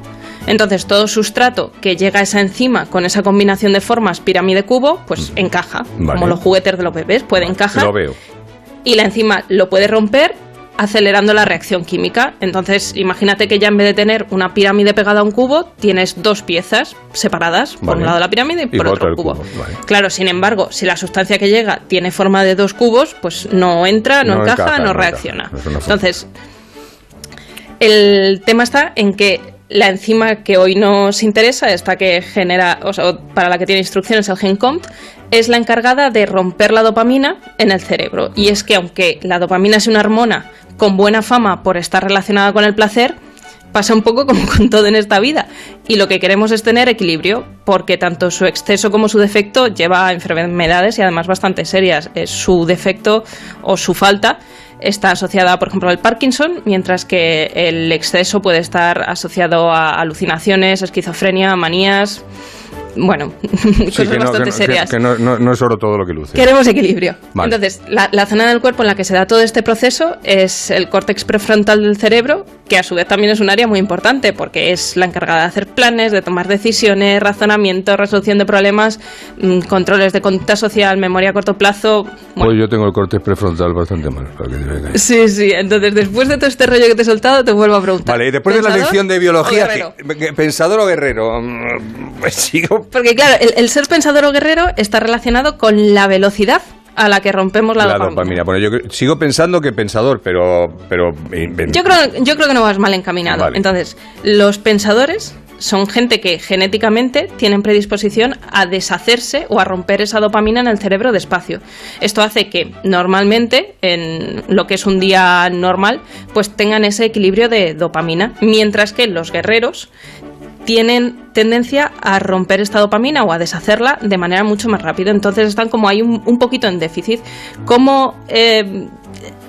Entonces todo sustrato que llega a esa enzima con esa combinación de formas pirámide-cubo, pues encaja, Vale. como los juguetes de los bebés, puede encajar Lo veo. y la enzima lo puede romper acelerando la reacción química. Entonces, imagínate que ya en vez de tener una pirámide pegada a un cubo, tienes dos piezas separadas, por un lado la pirámide y por otro el cubo. el cubo, vale. Claro, sin embargo, si la sustancia que llega tiene forma de dos cubos, pues no entra, no, No encaja, encaja, no, no reacciona. encaja. Entonces, el tema está en que la enzima que hoy nos interesa, esta que genera, o sea, para la que tiene instrucciones el gen COMT, es la encargada de romper la dopamina en el cerebro. Y es que aunque la dopamina es una hormona con buena fama por estar relacionada con el placer, pasa un poco como con todo en esta vida. Y lo que queremos es tener equilibrio, porque tanto su exceso como su defecto lleva a enfermedades y además bastante serias. Eh, Su defecto o su falta está asociada, por ejemplo, al Parkinson, mientras que el exceso puede estar asociado a alucinaciones, esquizofrenia, manías. Bueno, Sí, cosas que no, bastante que no- serias. que- que no- no- no es oro todo lo que luce. Queremos equilibrio. Vale. Entonces, la, la zona del cuerpo en la que se da todo este proceso es el córtex prefrontal del cerebro, que a su vez también es un área muy importante porque es la encargada de hacer planes, de tomar decisiones, razonamiento, resolución de problemas, mm, controles de conducta social, memoria a corto plazo. Pues yo tengo el corte prefrontal bastante mal. para que te veas. Sí, sí. Entonces, después de todo este rollo que te he soltado, te vuelvo a preguntar. Vale, y después de la ¿Pensador lección de o biología, que- ¿pensador o guerrero? Mm, Pues sigo. Porque claro, el, el ser pensador o guerrero está relacionado con la velocidad a la que rompemos la, La dopamina. dopamina. Bueno, yo cre- sigo pensando que pensador, pero. pero Yo creo, yo creo que no vas mal encaminado. Vale. Entonces, los pensadores son gente que genéticamente tienen predisposición a deshacerse o a romper esa dopamina en el cerebro despacio. Esto hace que normalmente, en lo que es un día normal, pues tengan ese equilibrio de dopamina, mientras que los guerreros tienen tendencia a romper esta dopamina o a deshacerla de manera mucho más rápida. Entonces están como ahí un, un poquito en déficit. ¿Cómo eh,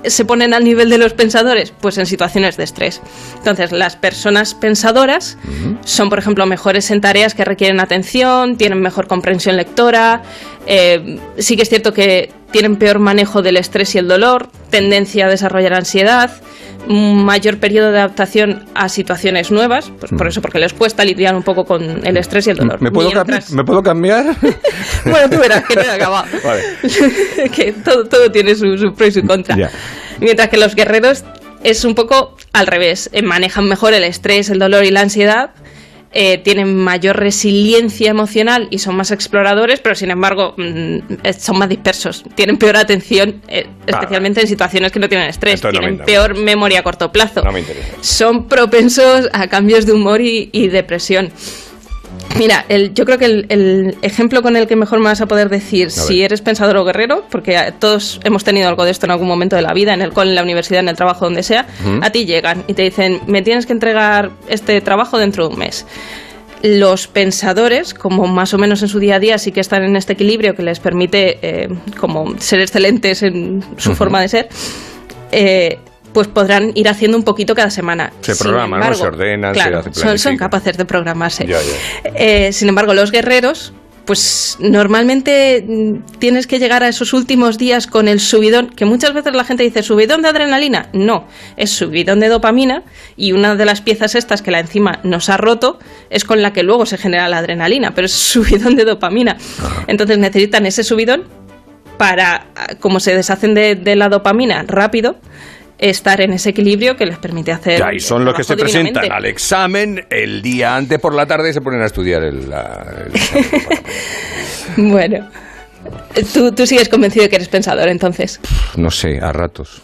se ponen al nivel de los pensadores? Pues en situaciones de estrés. Entonces las personas pensadoras son, por ejemplo, mejores en tareas que requieren atención, tienen mejor comprensión lectora. eh, sí que es cierto que tienen peor manejo del estrés y el dolor, tendencia a desarrollar ansiedad, un mayor periodo de adaptación a situaciones nuevas, pues por eso, porque les cuesta lidiar un poco con el estrés y el dolor. ¿Me puedo, cam- Mientras- ¿Me puedo cambiar? Bueno, tú verás que no he acabado. Vale. que todo, todo tiene su, su pro y su contra. Ya. Mientras que los guerreros es un poco al revés. eh, Manejan mejor el estrés, el dolor y la ansiedad. Eh, tienen mayor resiliencia emocional y son más exploradores, pero sin embargo mm, eh, son más dispersos, tienen peor atención, eh, especialmente en situaciones que no tienen estrés, Entonces no me tienen peor memoria a corto plazo, No me interesa. son propensos a cambios de humor y, y depresión. Mira, el- yo creo que el, el ejemplo con el que mejor me vas a poder decir si eres pensador o guerrero, porque todos hemos tenido algo de esto en algún momento de la vida, en el cole, en la universidad, en el trabajo, donde sea, a ti llegan y te dicen, me tienes que entregar este trabajo dentro de un mes. Los pensadores, como más o menos en su día a día, sí que están en este equilibrio que les permite eh, como ser excelentes en su forma de ser, eh, pues podrán ir haciendo un poquito cada semana. Se programan, ¿no? Se ordenan, se claro, hace- son, son capaces de programarse. Ya, ya. Eh, sin embargo, los guerreros, pues normalmente mm, tienes que llegar a esos últimos días con el subidón, que muchas veces la gente dice, ¿subidón de adrenalina? No, es subidón de dopamina y una de las piezas estas que la enzima nos ha roto es con la que luego se genera la adrenalina, pero es subidón de dopamina. Entonces necesitan ese subidón para, ah, como se deshacen de, de la dopamina rápido, estar en ese equilibrio que les permite hacer... Ya, y son los que se presentan al examen el día antes por la tarde y se ponen a estudiar el, la- el examen. Bueno, tú, tú sigues convencido de que eres pensador, entonces. No sé, a ratos.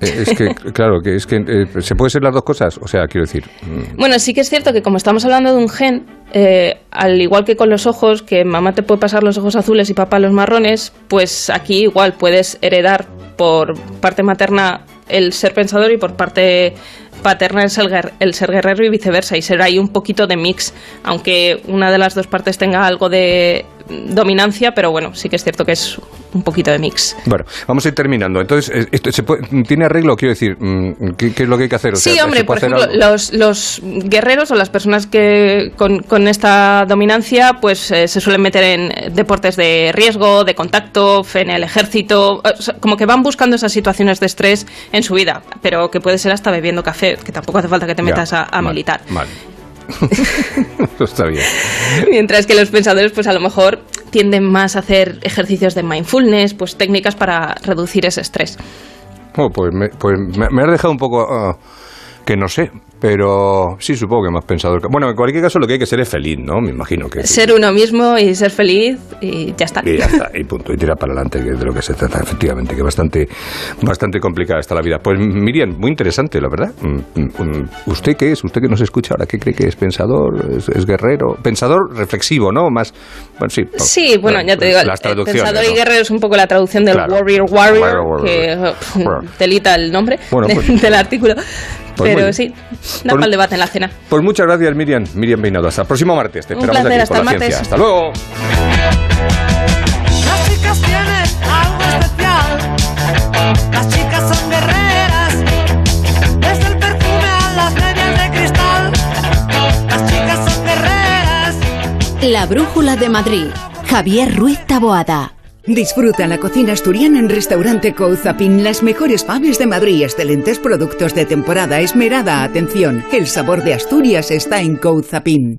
Eh, Es que, claro, que es que eh, se puede ser las dos cosas. O sea, quiero decir, mm, Bueno, sí que es cierto que como estamos hablando de un gen, eh, al igual que con los ojos, que mamá te puede pasar los ojos azules y papá los marrones, pues aquí igual puedes heredar por parte materna el ser pensador y por parte paterna el el ser guerrero y viceversa, y ser ahí un poquito de mix, aunque una de las dos partes tenga algo de dominancia, pero bueno, sí que es cierto que es un poquito de mix. bueno, vamos a ir terminando. Entonces, eh, esto se puede- ¿tiene arreglo? Quiero decir, mm, ¿qué, qué es lo que hay que hacer? O Sí, hombre, ¿se puede por ejemplo, los, los guerreros o las personas que con, con esta dominancia pues eh, se suelen meter en deportes de riesgo, de contacto, en el ejército, o sea, como que van buscando esas situaciones de estrés en su vida, pero que puede ser hasta bebiendo café, que tampoco hace falta que te Ya, metas a, a mal, militar. Mal. Eso está bien. Mientras que los pensadores pues a lo mejor tienden más a hacer ejercicios de mindfulness, pues técnicas para reducir ese estrés. Oh, pues me, pues me, me has dejado un poco ah, que no sé, pero sí supongo que me has pensado. el ca- Bueno, en cualquier caso lo que hay que ser es feliz, ¿no? Me imagino que. Ser uno mismo y ser feliz y ya está. Y ya está, y punto, y tira para adelante, que es de lo que se trata, efectivamente, que bastante, bastante complicada está la vida. Pues Miriam, muy interesante, la verdad. Mm, mm, ¿Usted qué es? ¿Usted que nos escucha ahora? ¿Qué cree que es? ¿Pensador? ¿Es, es guerrero? Pensador reflexivo, ¿no? Más, bueno, sí. por- Sí, bueno, ya te digo, Las el traducciones, pensador ¿no? y guerrero es un poco la traducción del Claro. warrior warrior, Warrior, warrior. que eh, delita el nombre Bueno, pues- del artículo. Muy Pero sí, da Pues- para el debate en la cena. Pues muchas gracias, Miriam. Miriam Peinado. Hasta el próximo martes. Te Un esperamos placer, aquí hasta por la martes. ciencia. Hasta luego. Las chicas tienen algo especial. Las chicas son guerreras. Desde el perfume a las medias de cristal. Las chicas son guerreras. La Brújula de Madrid. Javier Ruiz Taboada. Disfruta la cocina asturiana en Restaurante Couzapin. Las mejores faves de Madrid, excelentes productos de temporada, esmerada atención. El sabor de Asturias está en Couzapin.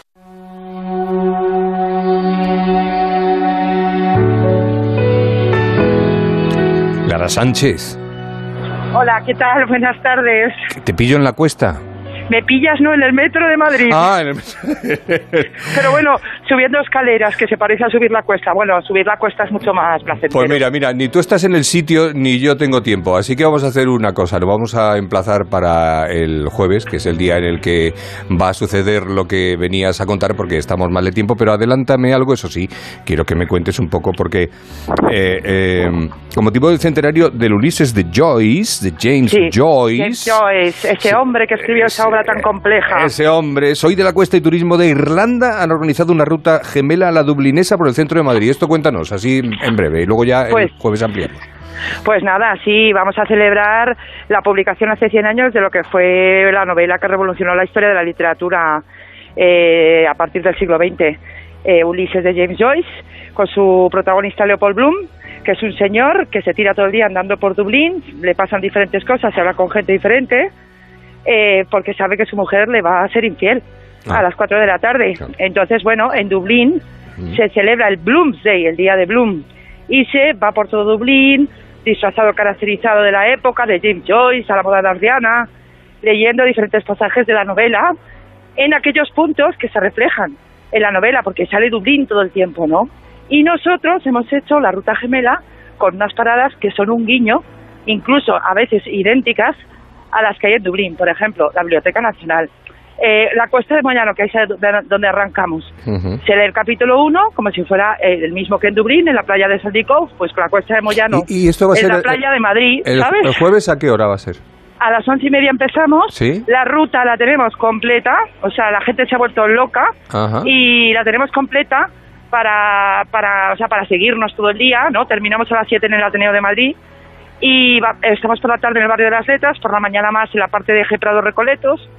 Lara Sánchez, Hola, ¿qué tal? Buenas tardes. ¿te pillo en la cuesta? Me pillas, ¿no? En el metro de Madrid. Ah, en el... Pero bueno, subiendo escaleras, que se parece a subir la cuesta. Bueno, subir la cuesta es mucho más placentero. Pues mira, mira, ni tú estás en el sitio ni yo tengo tiempo, así que vamos a hacer una cosa, lo vamos a emplazar para el jueves, que es el día en el que va a suceder lo que venías a contar, porque estamos mal de tiempo, pero adelántame algo, eso sí, quiero que me cuentes un poco, porque eh, eh, con motivo del centenario del Ulises de Joyce, de James Sí, Joyce, James Joyce, ese hombre que escribió esa obra tan compleja. ese hombre, soy de la Cuesta y Turismo de Irlanda, han organizado una ruta gemela a la dublinesa por el centro de Madrid. Esto cuéntanos, así en breve, y luego ya el Pues- jueves ampliamos. Pues nada, sí, vamos a celebrar la publicación hace 100 años de lo que fue la novela que revolucionó la historia de la literatura eh, a partir del siglo XX, eh, Ulises de James Joyce, con su protagonista Leopold Bloom, que es un señor que se tira todo el día andando por Dublín, le pasan diferentes cosas, se habla con gente diferente, eh, porque sabe que su mujer le va a ser infiel a las 4 de la tarde. Entonces, bueno, en Dublín se celebra el Bloomsday, el día de Bloom, y se va por todo Dublín, disfrazado, caracterizado de la época, de James Joyce, a la moda dardiana, leyendo diferentes pasajes de la novela, en aquellos puntos que se reflejan en la novela, porque sale Dublín todo el tiempo, ¿no? Y nosotros hemos hecho la ruta gemela con unas paradas que son un guiño, incluso a veces idénticas a las que hay en Dublín, por ejemplo, la Biblioteca Nacional. Eh, la Cuesta de Moyano, que es de- donde arrancamos, se lee el capítulo 1 como si fuera eh, el mismo que en Dublín, en la playa de Saldikov, pues con la Cuesta de Moyano, Y, y esto va a en ser la el- playa de Madrid, el, ¿sabes? el jueves a qué hora va a ser? A las once y media empezamos, Sí. la ruta la tenemos completa, o sea, la gente se ha vuelto loca Ajá. y la tenemos completa para, para, o sea, para seguirnos todo el día, ¿no? Terminamos a las 7 en el Ateneo de Madrid y va- estamos por la tarde en el barrio de las Letras, por la mañana más en la parte de G Prado Recoletos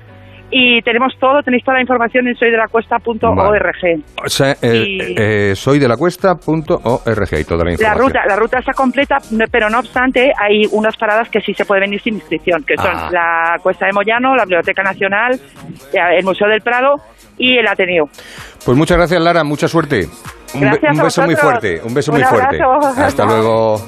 y tenemos todo, tenéis toda la información en soydelacuesta.org. O sea, eh, soy de la cuesta.org y toda la La información. ruta, la ruta está completa, pero no obstante hay unas paradas que sí se puede venir sin inscripción, que son Ah. la Cuesta de Moyano, la Biblioteca Nacional, eh, el Museo del Prado y el Ateneo. Pues muchas gracias, Lara. Mucha suerte. Un, be- Gracias un a beso muy fuerte. Un beso Un muy fuerte. Hasta luego.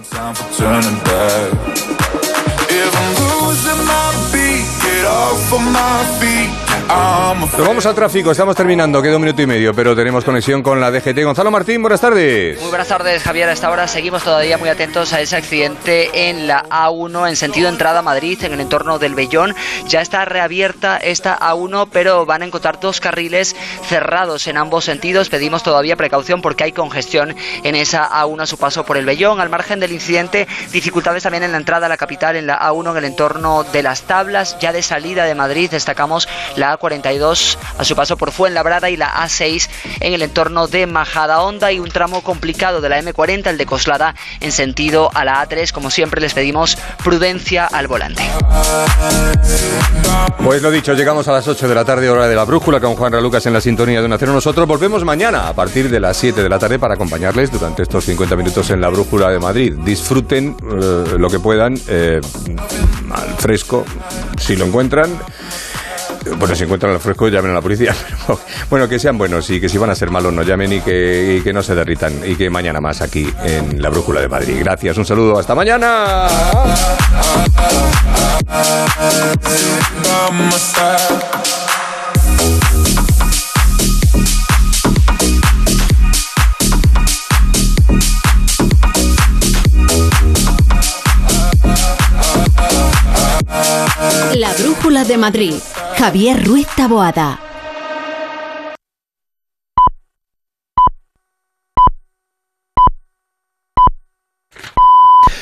Nos vamos al tráfico. Estamos terminando. Queda un minuto y medio, pero tenemos conexión con la DGT. Gonzalo Martín, buenas tardes. Muy buenas tardes, Javier. A esta hora seguimos todavía muy atentos a ese accidente en la A1 en sentido entrada a Madrid, en el entorno del Bellón. Ya está reabierta esta A1, pero van a encontrar dos carriles cerrados en ambos sentidos. Pedimos todavía precaución porque hay congestión en esa A1 a su paso por el Bellón. Al margen del incidente, dificultades también en la entrada a la capital en la A1 en el entorno de las tablas. Ya de salida de Madrid destacamos la A42 a su paso por Fuenlabrada y la A6 en el entorno de Majadahonda y un tramo complicado de la M40, el de Coslada, en sentido a la A3. Como siempre les pedimos prudencia al volante. Pues lo dicho, llegamos a las 8 de la tarde, hora de la brújula, con Juan Lucas en la sintonía de Una Cero. Nosotros volvemos mañana a partir de las 7 de la tarde para acompañarles durante estos 50 minutos en la brújula de Madrid. Disfruten eh, lo que puedan, eh, al fresco, si lo encuentran. Bueno, si encuentran al fresco, llamen a la policía. Bueno, que sean buenos y que si van a ser malos no llamen y que, y que no se derritan. Y que mañana más aquí en la brújula de Madrid. Gracias, un saludo, hasta mañana. La Brújula de Madrid. Javier Ruiz Taboada.